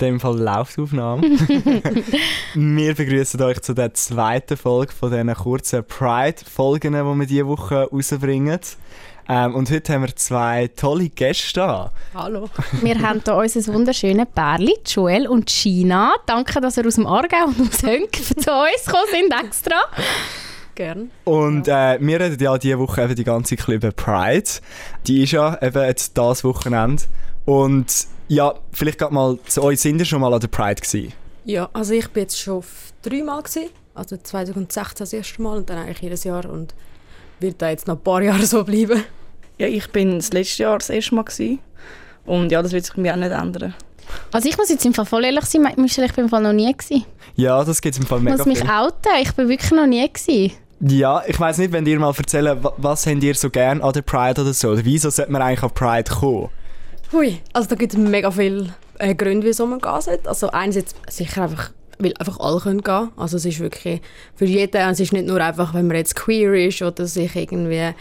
In dem Fall läuft die Aufnahme. wir begrüßen euch zu der zweiten Folge von diesen kurzen Pride-Folgen, die wir diese Woche rausbringen. Ähm, und heute haben wir zwei tolle Gäste da. Hallo. Wir haben hier unser wunderschönes Pärchen, Joel und Gina. Danke, dass ihr aus dem Aargau und aus Hönk zu uns gekommen sind extra. Gern. Und äh, wir reden ja diese Woche eben die ganze Zeit über Pride. Die ist ja eben jetzt das Wochenende. Und ja, vielleicht gerade mal zu euch, sind ihr schon mal an der Pride gewesen? Ja, also ich bin jetzt schon dreimal gewesen. Also 2016 das erste Mal und dann eigentlich jedes Jahr und wird da jetzt noch ein paar Jahre so bleiben. Ja, ich bin das letzte Jahr das erste Mal gewesen. und ja, das wird sich bei mir auch nicht ändern. Also ich muss jetzt im Fall voll ehrlich sein, Michelle, ich bin im Fall noch nie gewesen. Ja, das gibt es im Fall Ich mega muss mich viel. outen, ich bin wirklich noch nie gewesen. Ja, ich weiß nicht, wenn ihr mal erzählen, wa- was habt ihr so gern an der Pride oder so? Oder wieso sollte man eigentlich an Pride kommen? Hui, also da gibt es mega viele äh, Gründe, wieso man gehen sollte. Also einerseits sicher einfach, weil einfach alle können gehen. Also es ist wirklich für jeden, es ist nicht nur einfach, wenn man jetzt queer ist oder sich irgendwie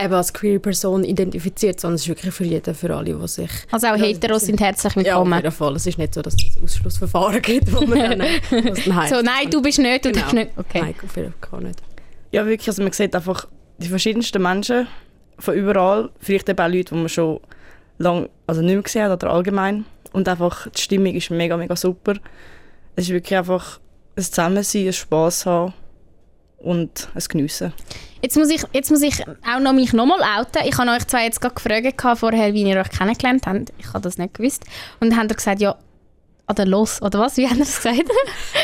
eben als queer Person identifiziert, sondern es ist wirklich für jeden, für alle, die sich... Also auch Ja, Heteros sind herzlich Ja, auf willkommen. jeden Fall. Es ist nicht so, dass es ein Ausschlussverfahren gibt, wo man dann, was dann heisst. so, nein, du bist nicht, du Genau. bist nicht. Okay. Nein, auf jeden Fall nicht. Ja, wirklich, also man sieht einfach die verschiedensten Menschen von überall. Vielleicht eben auch Leute, die man schon lange also nicht mehr gesehen hat oder allgemein. Und einfach die Stimmung ist mega, mega super. Es ist wirklich einfach ein Zusammensein, ein Spass haben und ein Geniessen. Jetzt muss ich, jetzt muss ich auch noch mich nochmal outen. Ich habe euch zwar jetzt gerade gefragt vorher, wie ihr euch kennengelernt habt. Ich habe das nicht gewusst. Und dann habt ihr gesagt, ja, oder los, oder was? Wie habt ihr das gesagt?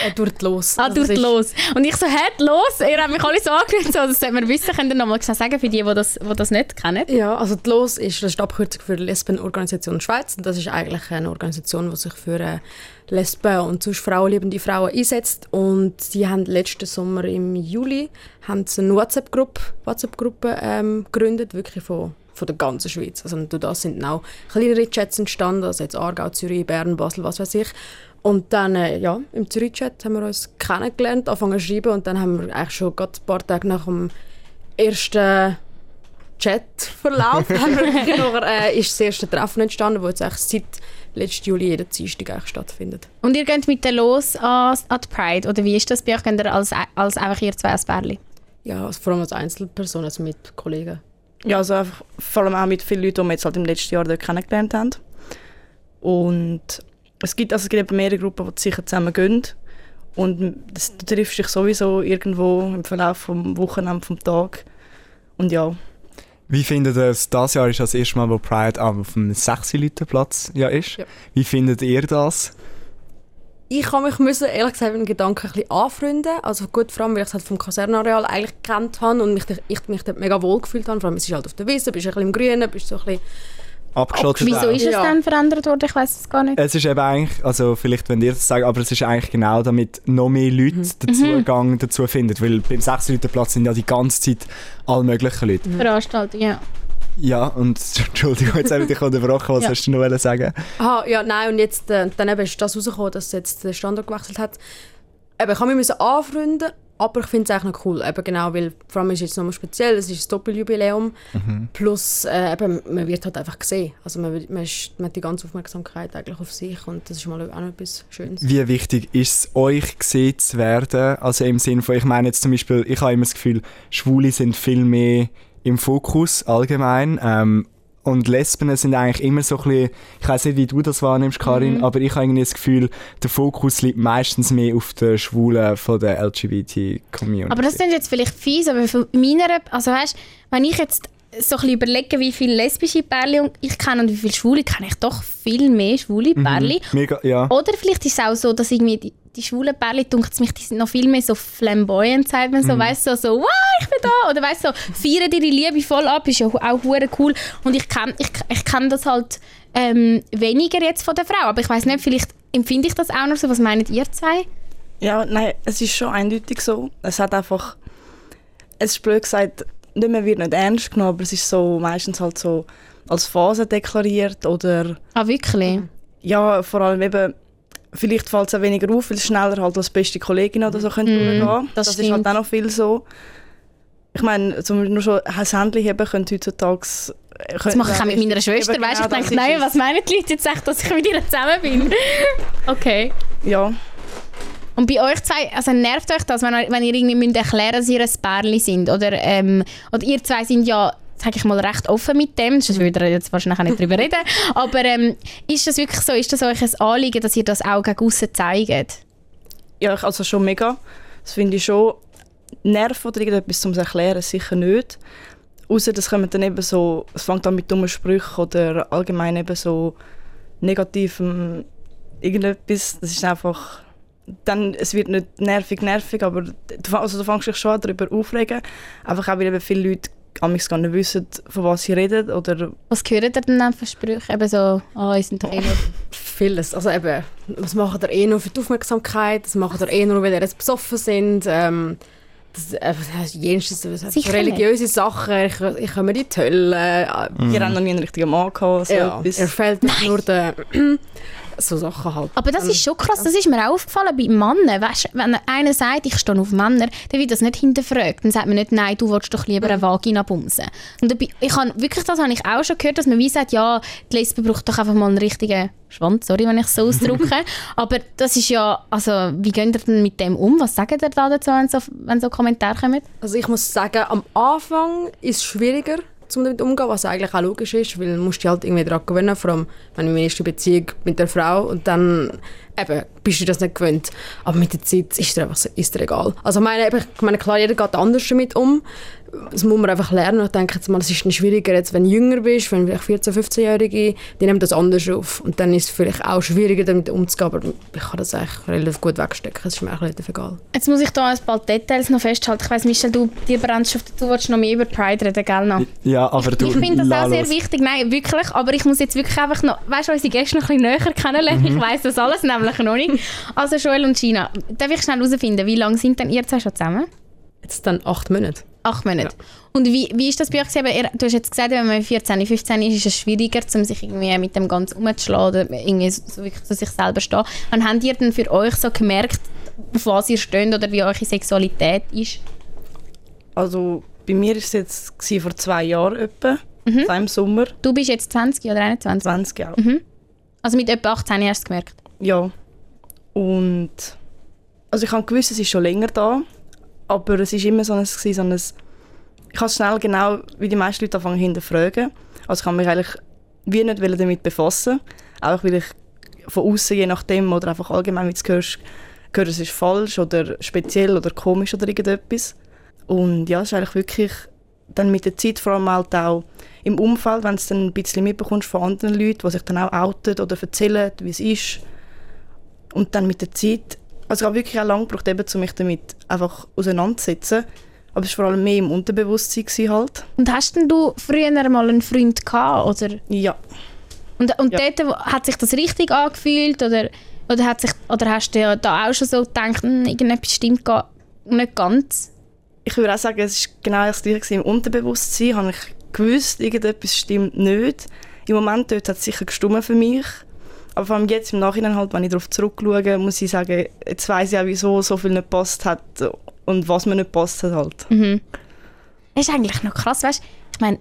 Äh, durch die Los. ah, Also durch es ist- los. Und ich so, hä, los? Ihr habt mich alle so angeschaut, so, das sollte man wissen. Könnt ihr nochmal sagen, für die, die das, die das nicht kennen? Ja, also die LOS ist, das ist die Abkürzung für die Lesbenorganisation Schweiz. Und das ist eigentlich eine Organisation, die sich für äh, Lesben und sonst frauenliebende Frauen einsetzt. Und die haben letzten Sommer im Juli haben sie eine WhatsApp-Gruppe WhatsApp ähm, gegründet, wirklich von, von der ganzen Schweiz. Also durch das sind dann auch kleinere Chats entstanden, also jetzt Aargau, Zürich, Bern, Basel, was weiß ich. Und dann, äh, ja, im Zürich-Chat haben wir uns kennengelernt, angefangen zu schreiben und dann haben wir eigentlich schon gerade ein paar Tage nach dem ersten Chatverlauf haben wir äh, ist das erste Treffen entstanden, das jetzt eigentlich seit letzten Juli jeden Dienstag eigentlich stattfindet. Und ihr geht mit der los an, an die Pride? Oder wie ist das bei euch? Geht ihr als, als einfach ihr zwei als Pärchen? Ja, vor allem als Einzelperson, also mit Kollegen. Ja, also einfach, vor allem auch mit vielen Leuten, die wir jetzt halt im letzten Jahr dort kennengelernt haben. Und es gibt, also es gibt eben mehrere Gruppen, die sicher zusammen gehen. Und das, du triffst dich sowieso irgendwo im Verlauf des Wochenende, vom Tag. Und ja, Wie findet ihr es? Das Jahr ist das erste Mal, wo Pride auf dem 6-Leute-Platz ja ist. Ja. Wie findet ihr das? Ich habe mich müssen, ehrlich gesagt mit dem Gedanken ein bisschen anfreunden. Also gut, vor allem, weil ich es halt vom Kasernenareal eigentlich gekannt habe und mich, ich mich dort mega wohl gefühlt habe. Vor allem, es ist halt auf der Wiese, bist ein bisschen im Grünen, bist so ein bisschen... Abgeschottet Wieso ist es Ja. dann verändert worden? Ich weiß es gar nicht. Es ist eben eigentlich, also vielleicht wenn ihr das sagt, aber es ist eigentlich genau damit noch mehr Leute den Zugang dazu finden. Weil beim 6-Leute-Platz sind ja die ganze Zeit alle möglichen Leute. Veranstaltung, ja. Ja, und Entschuldigung, jetzt habe ich dich unterbrochen, was Ja. hast du noch sagen? Aha, ja, nein, und jetzt, äh, dann eben ist das rausgekommen, dass jetzt der Standort gewechselt hat. Eben, ich habe mich anfreunden, aber ich finde es eigentlich noch cool, eben genau, weil vor allem ist es jetzt nochmal speziell, es ist ein Doppeljubiläum, plus äh, eben, man wird halt einfach gesehen, also man, man, ist, man hat die ganze Aufmerksamkeit eigentlich auf sich und das ist mal auch noch etwas Schönes. Wie wichtig ist es euch gesehen zu werden? Also im Sinne von, ich meine jetzt zum Beispiel, ich habe immer das Gefühl, Schwule sind viel mehr im Fokus allgemein. Ähm, und Lesben sind eigentlich immer so ein bisschen, ich weiß nicht, wie du das wahrnimmst, Karin, aber ich habe irgendwie das Gefühl, der Fokus liegt meistens mehr auf den Schwulen von der LGBT-Community. Aber das sind jetzt vielleicht fies, aber von meiner, also weißt, wenn ich jetzt so ein bisschen überlege, wie viele lesbische Pärchen ich kenne und wie viele Schwule, kenne ich doch viel mehr schwule Pärchen. Mega, ja. Oder vielleicht ist es auch so, dass irgendwie die, die schwulen Pärchen, dunkt mich, die sind noch viel mehr so flamboyant, sagt man so, weißt du, so, so, wow, ich bin da. Oder weißt du, so, feiern ihre Liebe voll ab, ist ja auch hure cool. Und ich kenne ich, ich kenn das halt ähm, weniger jetzt von der Frau, aber ich weiß nicht, vielleicht empfinde ich das auch noch so. Was meint ihr zwei? Ja, nein, es ist schon eindeutig so. Es hat einfach, es ist blöd gesagt, nicht mehr wird nicht ernst genommen, aber es ist so meistens halt so als Phase deklariert oder Ah, wirklich? ja, vor allem eben, vielleicht fällt es auch weniger auf, weil es schneller halt als beste Kollegin oder so könnte durchgehen. das Das, ist halt auch noch viel so. Ich meine, zum Beispiel nur schon das Handy heben könnte heutzutage Das mache ich auch mit meiner Schwester, weißt du? Ich denke, nein, was meinen die Leute jetzt echt, dass ich mit ihr zusammen bin? okay. Ja, Und bei euch zwei, also nervt euch das, wenn, ihr- wenn ihr irgendwie müsst erklären dass ihr ein Pärchen sind? Oder, ähm, oder ihr zwei sind ja, sage ich mal, recht offen mit dem, sonst würden wir jetzt wahrscheinlich auch nicht darüber reden. Aber ähm, ist das wirklich so, ist das euch ein Anliegen, dass ihr das auch gegen aussen zeigt? ja, also schon mega. Das finde ich schon. Nerven oder irgendetwas zum erklären sicher nicht. Außer das kommen dann eben so, es fängt an mit dummen Sprüchen oder allgemein eben so negativem irgendetwas. Das ist einfach, dann, es wird nicht nervig, nervig, aber du, also du fängst dich schon an darüber aufregen. Einfach auch, weil eben viele Leute amigs gar nicht wissen, von was sie reden oder Was hören ihr denn dann für Sprüche? Eben so, ah, ihr sind doch eh nur... Vieles. Also eben, das macht er eh nur für die Aufmerksamkeit, das macht er eh nur, weil er jetzt besoffen sind. Ähm, das, äh, das religiöse Sachen, ich, ich komme in die Hölle. Äh, wir haben noch nie einen richtigen Mann gehabt. So ja, etwas. er fehlt nur der... so Sachen halt. Aber das ist schon krass, das ist mir auch aufgefallen bei Männern. Weißt, wenn einer sagt, ich stehe auf Männer, dann wird das nicht hinterfragt. Dann sagt man nicht, nein, du willst doch lieber eine Vagina bumsen. Und ich habe, wirklich, das habe ich auch schon gehört, dass man wie sagt, ja, die Lesbe braucht doch einfach mal einen richtigen Schwanz, sorry, wenn ich es so ausdrücke. Aber das ist ja, also wie geht ihr denn mit dem um? Was sagt ihr da dazu, wenn so, wenn so Kommentare kommen? Also ich muss sagen, am Anfang ist es schwieriger, um damit umzugehen, was eigentlich auch logisch ist, weil du musst dich halt irgendwie daran gewöhnen, vor allem wenn meine erste Beziehung mit der Frau und dann eben, bist du das nicht gewöhnt. Aber mit der Zeit ist dir einfach ist dir egal. Also meine, ich meine, klar, jeder geht anders damit um. Das muss man einfach lernen. Ich denke jetzt mal, es ist schwieriger, jetzt, wenn du jünger bist, wenn vielleicht 14-, 15-Jährige, die nehmen das anders auf. Und dann ist es vielleicht auch schwieriger, damit umzugehen. Aber ich kann das eigentlich relativ gut wegstecken. Es ist mir eigentlich relativ egal. Jetzt muss ich da ein paar Details noch festhalten. Ich weiss, Michel, du, dir brennst auf, du willst noch mehr über Pride reden, gell? Noch? Ja, aber du, Ich finde das auch sehr los. wichtig. Nein, wirklich. Aber ich muss jetzt wirklich einfach noch, weißt du, unsere Gäste noch ein bisschen näher kennenlernen. Ich weiss das alles nämlich noch nicht. Also Joel und Gina, darf ich schnell herausfinden, wie lange sind denn ihr zwei schon zusammen? Jetzt dann acht Monate. Acht Monate. Und wie, wie ist das bei euch? du hast jetzt gesagt, wenn man 14, 15 ist, ist es schwieriger, um sich irgendwie mit dem Ganzen umzuschlagen oder irgendwie so, wirklich zu sich selber stehen. Wann habt ihr denn für euch so gemerkt, auf was ihr steht oder wie eure Sexualität ist? Also bei mir war es jetzt gewesen, vor zwei Jahren etwa, Mhm. im Sommer, Du bist jetzt 20 oder 21? 20 Jahre. Mhm. Also mit etwa 18 hast du es gemerkt? Ja. Und also ich habe gewusst, es ist schon länger da, aber es ist immer so ein, so ein ich habe schnell genau, wie die meisten Leute anfangen hinterfragen. Also ich habe mich eigentlich wie nicht damit befassen, auch weil ich von außen je nachdem oder einfach allgemein, wie du hörst, gehört, es ist falsch oder speziell oder komisch oder irgendetwas. Und ja, es ist eigentlich wirklich dann mit der Zeit, vor allem halt auch im Umfeld, wenn du es dann ein bisschen mitbekommst von anderen Leuten, die sich dann auch outen oder erzählen, wie es ist. Und dann mit der Zeit, also ich habe wirklich auch lange gebraucht, eben, um mich damit einfach auseinanderzusetzen. Aber es war vor allem mehr im Unterbewusstsein halt. Und hast denn du früher mal einen Freund gehabt? Oder, Ja, und und Ja. dort hat sich das richtig angefühlt? Oder, oder, hat sich, oder hast du ja da auch schon so gedacht, hm, irgendetwas stimmt ga, nicht ganz? ich würde auch sagen, es war genau das Gleiche im Unterbewusstsein. Habe ich gewusst, irgendetwas stimmt nicht. Im Moment dort hat es sicher gestummen für mich. Aber vor allem jetzt im Nachhinein, halt, wenn ich darauf zurückschaue, muss ich sagen, jetzt weiss ich auch, wieso so viel nicht passt hat und was mir nicht passt hat halt. Mhm. Das ist eigentlich noch krass, weißt Ich meine,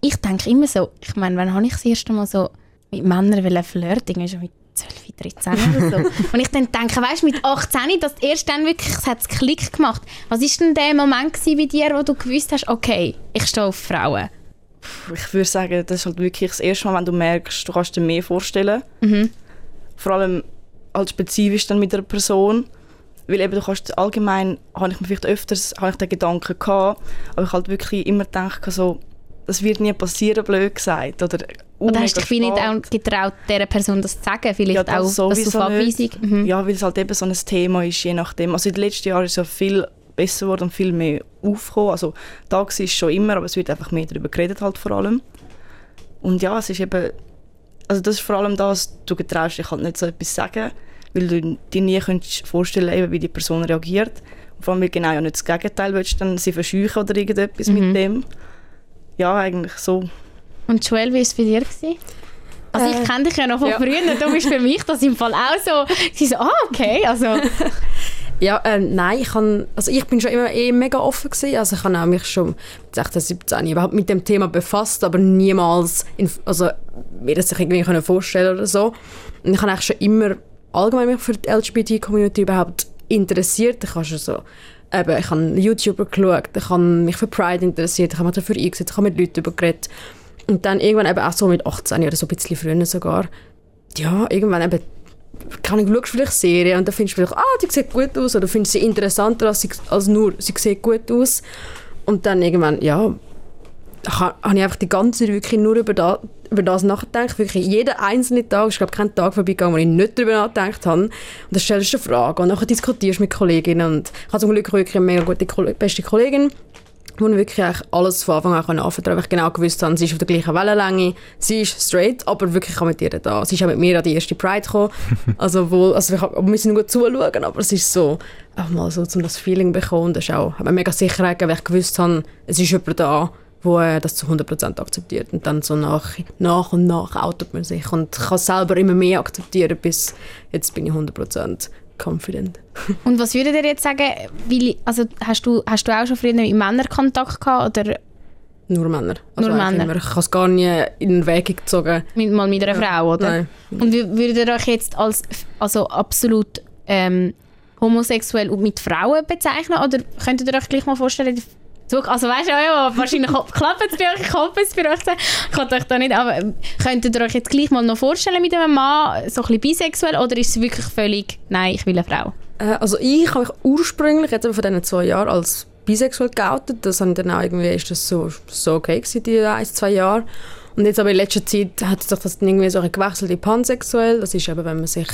ich denke immer so, ich meine, wann habe ich das erste Mal so mit Männern flirten? Irgendwie schon mit 12, 13 oder so. Und ich dann denke, weißt du, mit 18, dass erst dann wirklich, es hat Klick gemacht. Was war denn der Moment gewesen bei dir, wo du gewusst hast, okay, ich stehe auf Frauen? Ich würde sagen, das ist halt wirklich das erste Mal, wenn du merkst, du kannst dir mehr vorstellen. Mhm. Vor allem halt spezifisch dann mit einer Person. Weil eben du kannst allgemein, habe ich mir vielleicht öfters habe ich den Gedanken gehabt, aber ich halt wirklich immer gedacht, so, das wird nie passieren, blöd gesagt. Oder, Oder hast du dich spät. auch getraut, dieser Person das zu sagen? Vielleicht Ja, auch, dass du auf Abweisung... Mhm. Ja, weil es halt eben so ein Thema ist, je nachdem. Also in den letzten Jahren ist ja viel besser geworden und viel mehr aufgekommen. Also da war es schon immer, aber es wird einfach mehr darüber geredet halt vor allem. Und ja, es ist eben, also das ist vor allem das, du getraust dich halt nicht so etwas sagen, weil du dir nie könntest vorstellen eben, wie die Person reagiert. Und vor allem, weil genau ja nicht das Gegenteil willst, dann sie verscheuchen oder irgendetwas Mhm. mit dem. Ja, eigentlich so. Und Joel, wie war es bei dir? Gewesen? Also Äh, ich kenne dich ja noch von ja. früher, du bist für mich das im Fall auch so, sie so, ah okay, also Ja, ähm, nein, ich, kann, also ich bin schon immer eh mega offen gewesen. Also ich habe mich schon mit 16, 17 überhaupt mit dem Thema befasst, aber niemals in, also, mir das sich irgendwie können vorstellen oder so. Und ich habe eigentlich schon immer allgemein mich für die LGBT-Community überhaupt interessiert. Ich habe schon so eben, ich habe YouTuber geschaut, ich habe mich für Pride interessiert, ich habe mich dafür eingesetzt, ich habe mit Leuten darüber geredet. Und dann irgendwann eben auch so mit 18 oder so ein bisschen früher sogar, ja, irgendwann eben kann ich schaust vielleicht Serien und dann findest du vielleicht, ah, die sieht gut aus oder findest sie interessanter als, sie, als nur, sie sieht gut aus. Und dann irgendwann, ja, habe ich einfach die ganze Zeit wirklich nur über, da, über das nachgedacht. Wirklich jeden einzelnen Tag, ich glaube kein Tag vorbeigegangen, wo ich nicht darüber nachgedacht habe. Und dann stellst du eine Frage und dann diskutierst du mit Kolleginnen. Und ich habe zum Glück wirklich eine mega gute beste Kollegin, wo ich wirklich alles von Anfang an anvertrauen weil ich genau gewusst habe, sie ist auf der gleichen Wellenlänge, sie ist straight, aber wirklich kann mit ihr da. Sie ist auch mit mir an die erste Pride gekommen, also, wo, also wir, müssen gut zuschauen, aber es ist so, auch mal so, um das Feeling zu bekommen, das ist auch, hat mir mega Sicherheit gegeben, weil ich gewusst habe, es ist jemand da, wo äh, das zu 100% akzeptiert und dann so nach, nach und nach outet man sich und kann selber immer mehr akzeptieren, bis jetzt bin ich 100% confident. Und was würdet ihr jetzt sagen, weil, also hast du, hast du auch schon früher mit Männern Kontakt gehabt oder nur Männer. Also Nur Männer. Immer. Ich habe es gar nie in den Weg gezogen. mit, mal mit einer Frau, oder? Nein. Und wür- würdet ihr euch jetzt als also absolut ähm, homosexuell und mit Frauen bezeichnen oder könntet ihr euch gleich mal vorstellen, so, also weißt du, ja, wahrscheinlich klappt es bei euch, ich hoffe es bei euch, ich kann euch da nicht, aber ähm, könntet ihr euch jetzt gleich mal noch vorstellen mit einem Mann, so ein bisschen bisexuell oder ist es wirklich völlig, nein, ich will eine Frau? Äh, also ich habe mich ursprünglich jetzt von diesen zwei Jahren als bisexuell geoutet. Das habe ich dann auch irgendwie, ist das so, so okay gewesen, die ein, zwei Jahre. Und jetzt aber in letzter Zeit hat sich das dann irgendwie so gewechselt in pansexuell. Das ist eben, wenn man sich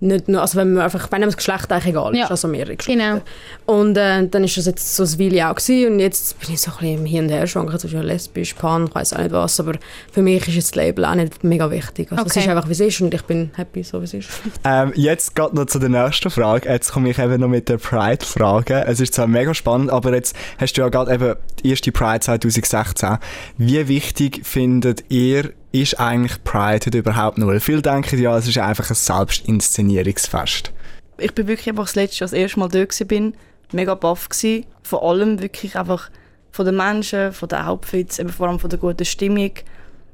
nicht nur, also wenn man einfach, wenn einem das Geschlecht eigentlich egal ist, Ja. also mehrere Geschlechter. Genau. Und äh, dann ist das jetzt so ein Weile auch gewesen. und jetzt bin ich so ein bisschen im Hin und Her schwanken zwischen lesbisch, pan, ich weiß auch nicht was, aber für mich ist jetzt das Label auch nicht mega wichtig. Also es Okay. ist einfach wie es ist und ich bin happy so wie es ist. Ähm, jetzt geht noch zu der nächsten Frage. Jetzt komme ich eben noch mit der Pride-Frage. Es ist zwar mega spannend, aber jetzt hast du ja gerade eben die erste Pride 2016. Wie wichtig findet ihr, ist eigentlich Pride heute überhaupt? Weil viele denken ja, es ist einfach ein Selbstinszenierungsfest. ich bin wirklich einfach das letzte Jahr das erste Mal gewesen bin, mega baff gsi. Vor allem wirklich einfach von den Menschen, von den Outfits, eben vor allem von der guten Stimmung,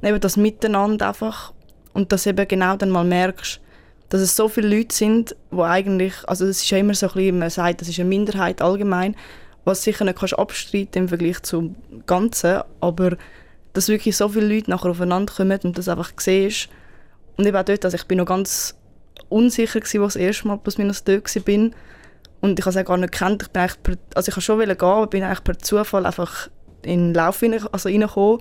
eben das Miteinander einfach und dass eben genau dann mal merkst, dass es so viele Leute sind, wo eigentlich, also es ist ja immer so ein bisschen, man sagt, das ist eine Minderheit allgemein, was sicher nicht kannst abstreiten im Vergleich zum Ganzen, aber dass wirklich so viele Leute nachher aufeinander kommen und das einfach siehst. Und eben auch dort, also ich bin noch ganz unsicher gewesen, als ich das erste Mal plus minus dort war. bin. Und ich habe es auch gar nicht gekannt. Ich bin eigentlich per, also ich wollte schon gehen, aber bin eigentlich per Zufall einfach in den Lauf rein, also reingekommen.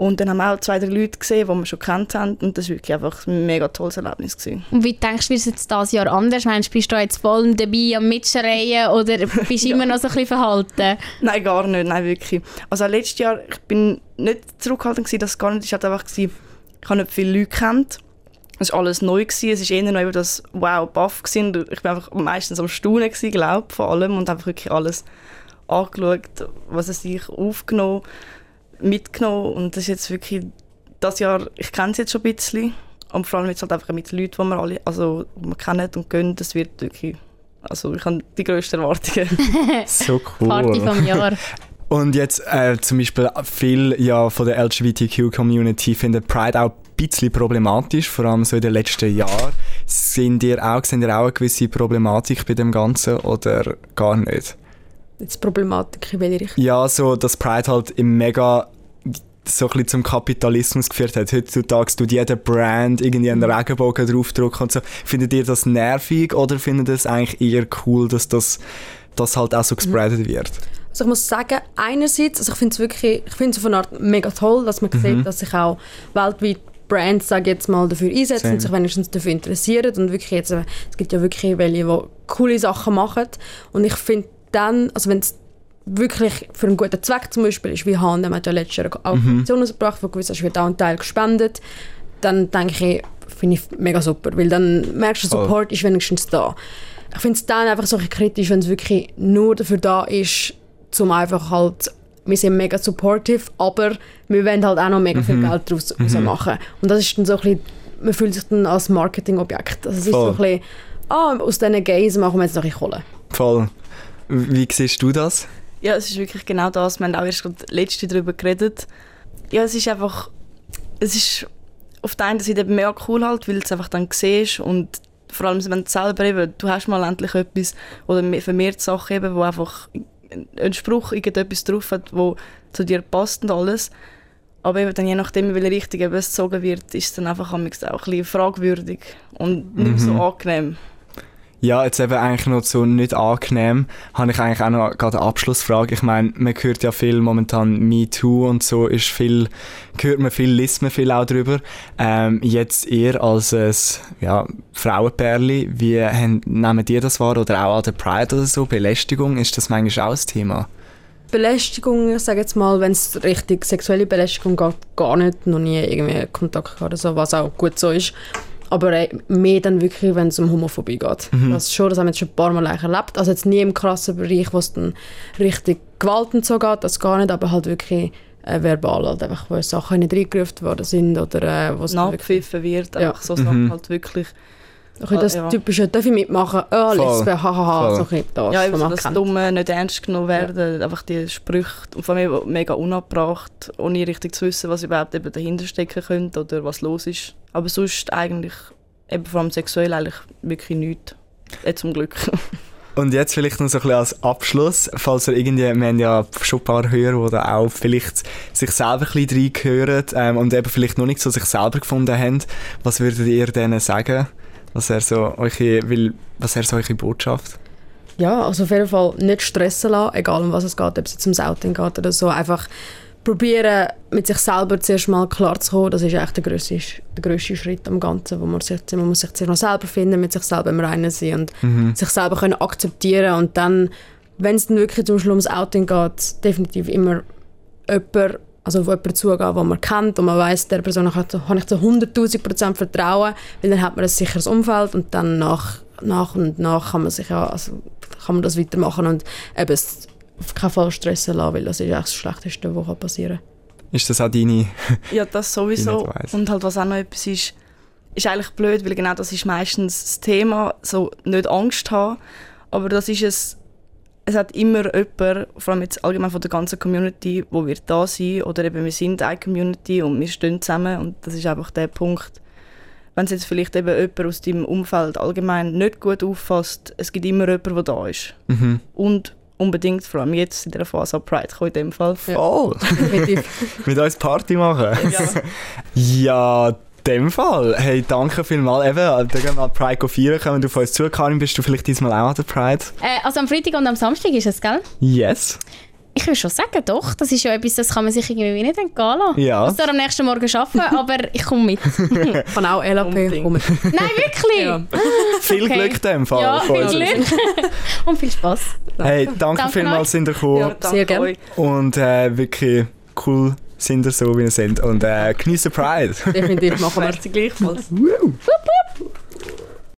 Und dann haben wir auch zwei, drei Leute gesehen, die wir schon kennt haben. Und das war wirklich einfach ein mega tolles Erlebnis. Gewesen. Und wie denkst du, wird es jetzt dieses Jahr anders? Meinst du, bist du jetzt voll dabei am Mitschreien oder bist du immer noch so ein bisschen verhalten? Nein, gar nicht, nein, wirklich. Also letztes Jahr, ich bin nicht zurückhaltend gewesen, das gar nicht, es war halt einfach, gewesen, ich habe nicht viele Leute kennt. Es war alles neu, gewesen. es war eher noch eben das «Wow, baff» gewesen. Und Ich war einfach meistens am Staunen, glaube ich, vor allem. Und einfach wirklich alles angeschaut, was es sich aufgenommen, mitgenommen. Und das ist jetzt wirklich, das Jahr, ich kenne es jetzt schon ein bisschen. Und vor allem jetzt halt einfach mit den Leuten, die wir alle, also, wir kennen und kennen, das wird wirklich, also ich habe die grössten Erwartungen. So cool. Party vom Jahr. Und jetzt äh, zum Beispiel viel ja, von der LGBTQ-Community finden Pride auch ein bisschen problematisch, vor allem so in den letzten Jahren. Sind ihr auch, sind ihr auch eine gewisse Problematik bei dem Ganzen oder gar nicht? Jetzt Problematik in welche Richtung? Ja, so dass Pride halt im mega so ein bisschen zum Kapitalismus geführt hat. Heutzutage tut jeder Brand irgendwie einen Regenbogen draufdrucken und so. Findet ihr das nervig oder findet ihr es eigentlich eher cool, dass das, das halt auch so gespreadet wird? Also ich muss sagen, einerseits, also ich finde es wirklich, ich finde es auf eine Art mega toll, dass man sieht, dass sich auch weltweit Brands, sage jetzt mal, dafür einsetzen Same. und sich wenigstens dafür interessieren und wirklich jetzt, äh, es gibt ja wirklich welche, die coole Sachen machen und ich finde dann, also wenn es wirklich für einen guten Zweck zum Beispiel ist, wie H&M hat ja letztes Jahr auch eine Aktion rausgebracht, wo gewiss ist, wird auch ein Teil gespendet, dann denke ich, finde ich mega super, weil dann merkst du. Support ist wenigstens da. Ich finde es dann einfach so ein kritisch, wenn es wirklich nur dafür da ist, zum einfach halt, wir sind mega supportive, aber wir wollen halt auch noch mega viel Geld daraus mhm. machen. Und das ist dann so ein bisschen, man fühlt sich dann als Marketingobjekt. Also es ist so ein bisschen, ah, aus diesen Gays machen wir jetzt noch ein bisschen Kohle. Voll. Wie siehst du das? Ja, es ist wirklich genau das. Wir haben auch erst gerade letzte darüber geredet. Ja, es ist einfach, es ist auf der einen Seite eben mega cool halt, weil du es einfach dann siehst und vor allem, wenn du selber eben, du hast mal endlich etwas oder vermehrt Sachen eben, wo einfach ein Spruch, irgendetwas drauf hat, wo zu dir passt und alles. Aber eben dann je nachdem, in welche Richtung eben gezogen wird, ist es dann einfach auch ein bisschen fragwürdig und nicht mehr so Mhm. angenehm. Ja, jetzt eben eigentlich noch so nicht angenehm, habe ich eigentlich auch noch gerade eine Abschlussfrage. Ich meine, man hört ja viel momentan MeToo und so ist viel, hört man viel, liest man viel auch drüber. Ähm, jetzt ihr als ein ja, Frauenpärli, wie haben, nehmen die das wahr oder auch an der Pride oder so, Belästigung, ist das manchmal auch ein Thema? Belästigung, ich sage jetzt mal, wenn es richtig sexuelle Belästigung geht, gar nicht, noch nie irgendwie Kontakt gehabt oder so, was auch gut so ist. Aber äh, mehr dann wirklich, wenn es um Homophobie geht. Das schon, das haben wir jetzt schon ein paar Mal erlebt. Also jetzt nie im krassen Bereich, wo es dann richtig Gewalt und so geht, das gar nicht, aber halt wirklich äh, verbal, halt einfach, wo Sachen nicht reingerufen worden sind oder äh, wo es Nachgepfiffen wird, Ja. einfach so Sachen halt wirklich. ein bisschen das Ja. typische, darf ich mitmachen? Oh, Voll. Lesbe, hahaha, so ein bisschen das, Ja, eben so das kennt. Dumme, nicht ernst genommen werden, einfach die Sprüche und von mir mega unabbracht, ohne richtig zu wissen, was überhaupt eben dahinter stecken könnte oder was los ist. Aber sonst eigentlich, eben vor allem sexuell eigentlich wirklich nichts. Äh, zum Glück. Und jetzt vielleicht noch so ein bisschen als Abschluss, falls ihr irgendwie, wir haben ja schon ein paar Hörer, die da auch vielleicht sich selber ein bisschen reingehören ähm, und eben vielleicht noch nicht so sich selber gefunden haben, was würdet ihr denen sagen? Was wäre so eure, will, was wäre so eure Botschaft? Ja, also auf jeden Fall nicht stressen lassen, egal um was es geht, ob es jetzt ums Outing geht oder so. Einfach probieren, mit sich selber zuerst mal klar zu kommen. Das ist echt der grösste, der grösste Schritt am Ganzen, wo man sich, man muss sich zuerst mal selber finden, mit sich selber im Reinen sein und sich selber können akzeptieren und dann, wenn es dann wirklich zum Schluss ums Outing geht, definitiv immer jemand, also auf jemanden zugehen, den man kennt und man weiß, der Person habe ich zu 100'000 Prozent Vertrauen, weil dann hat man ein sicheres Umfeld und dann nach, nach und nach kann man sich ja, also kann man das weitermachen und eben es auf keinen Fall stressen lassen, weil das ist echt das Schlechteste, was passieren kann. Ist das auch deine? ja, das sowieso. Und halt was auch noch etwas ist, ist eigentlich blöd, weil genau das ist meistens das Thema, so nicht Angst haben, aber das ist es, es hat immer jemand, vor allem jetzt allgemein von der ganzen Community, wo wir da sein oder eben wir sind eine Community und wir stehen zusammen und das ist einfach der Punkt. Wenn es jetzt vielleicht eben jemand aus deinem Umfeld allgemein nicht gut auffasst, es gibt immer jemanden, der da ist. Mhm. Und unbedingt, vor allem jetzt in der Phase an Pride kommen in dem Fall. Voll! Definitiv. Mit uns Party machen? Ja. Ja, in dem Fall. Hey, danke vielmals. Eben, da gehen wir mal Pride feiern. Kommen du auf uns zu, Karin? Bist du vielleicht diesmal auch an der Pride? Äh, also am Freitag und am Samstag ist es, gell? Yes. Ich würde schon sagen, doch. Das ist ja etwas, das kann man sich irgendwie nicht entgehen lassen. Ja. Ich muss am nächsten Morgen arbeiten, aber ich komme mit. Ich kann auch LAP kommen. Nein, wirklich? Ja. Viel Okay. Glück in dem Fall. Ja, viel. Glück. und viel Spaß. Hey, danke, Danke vielmals, sind ihr gekommen. Ja, Sehr gerne. Und äh, wirklich cool sind ihr so, wie ihr seid. Und äh, geniessen Pride. Definitiv machen wir. Merci gleichfalls.